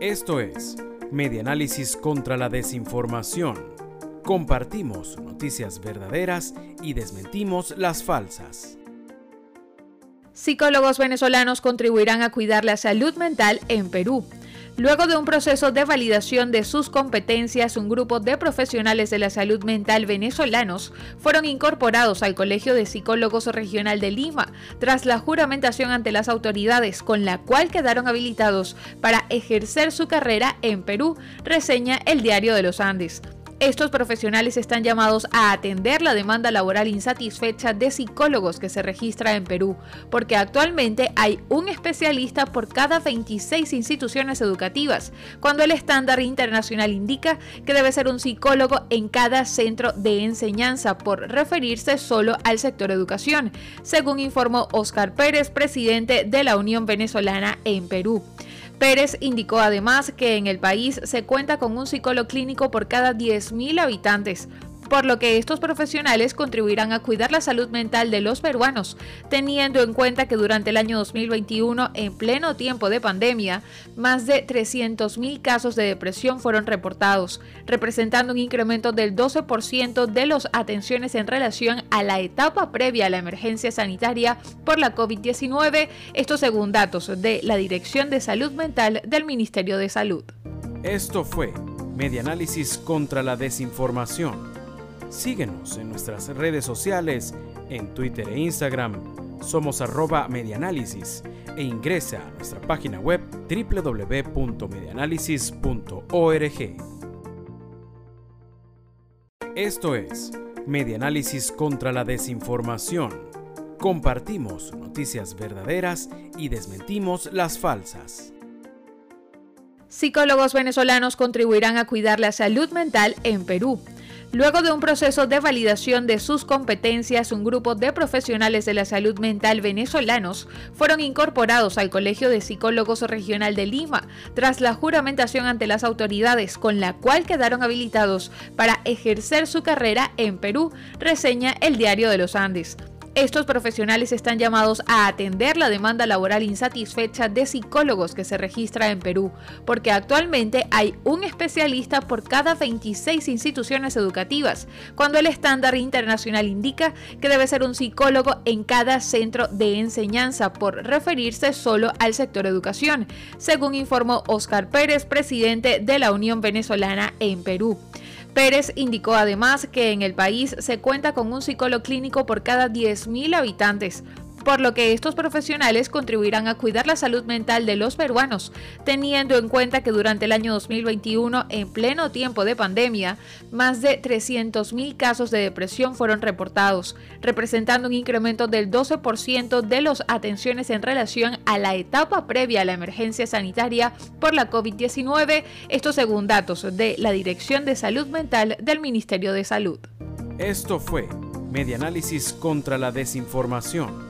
Esto es Medianálisis contra la Desinformación. Compartimos noticias verdaderas y desmentimos las falsas. Psicólogos venezolanos contribuirán a cuidar la salud mental en Perú. Luego de un proceso de validación de sus competencias, un grupo de profesionales de la salud mental venezolanos fueron incorporados al Colegio de Psicólogos Regional de Lima tras la juramentación ante las autoridades, con la cual quedaron habilitados para ejercer su carrera en Perú, reseña el Diario de los Andes. Estos profesionales están llamados a atender la demanda laboral insatisfecha de psicólogos que se registra en Perú, porque actualmente hay un especialista por cada 26 instituciones educativas, cuando el estándar internacional indica que debe ser un psicólogo en cada centro de enseñanza, por referirse solo al sector educación, según informó Oscar Pérez, presidente de la Unión Venezolana en Perú. Pérez indicó además que en el país se cuenta con un psicólogo clínico por cada 10.000 habitantes, por lo que estos profesionales contribuirán a cuidar la salud mental de los peruanos, teniendo en cuenta que durante el año 2021, en pleno tiempo de pandemia, más de 300.000 casos de depresión fueron reportados, representando un incremento del 12% de las atenciones en relación a la etapa previa a la emergencia sanitaria por la COVID-19, esto según datos de la Dirección de Salud Mental del Ministerio de Salud. Esto fue Medianálisis contra la Desinformación Síguenos en nuestras redes sociales, en Twitter e Instagram. Somos arroba medianálisis e ingresa a nuestra página web www.medianálisis.org. Esto es Medianálisis contra la Desinformación. Compartimos noticias verdaderas y desmentimos las falsas. Psicólogos venezolanos contribuirán a cuidar la salud mental en Perú. Luego de un proceso de validación de sus competencias, un grupo de profesionales de la salud mental venezolanos fueron incorporados al Colegio de Psicólogos Regional de Lima tras la juramentación ante las autoridades, con la cual quedaron habilitados para ejercer su carrera en Perú, reseña el Diario de los Andes. Estos profesionales están llamados a atender la demanda laboral insatisfecha de psicólogos que se registra en Perú, porque actualmente hay un especialista por cada 26 instituciones educativas, cuando el estándar internacional indica que debe ser un psicólogo en cada centro de enseñanza, por referirse solo al sector educación, según informó Oscar Pérez, presidente de la Unión Venezolana en Perú. Pérez indicó además que en el país se cuenta con un psicólogo clínico por cada 10.000 habitantes, por lo que estos profesionales contribuirán a cuidar la salud mental de los peruanos, teniendo en cuenta que durante el año 2021, en pleno tiempo de pandemia, más de 300.000 casos de depresión fueron reportados, representando un incremento del 12% de las atenciones en relación a la etapa previa a la emergencia sanitaria por la COVID-19, esto según datos de la Dirección de Salud Mental del Ministerio de Salud. Esto fue Medianálisis contra la Desinformación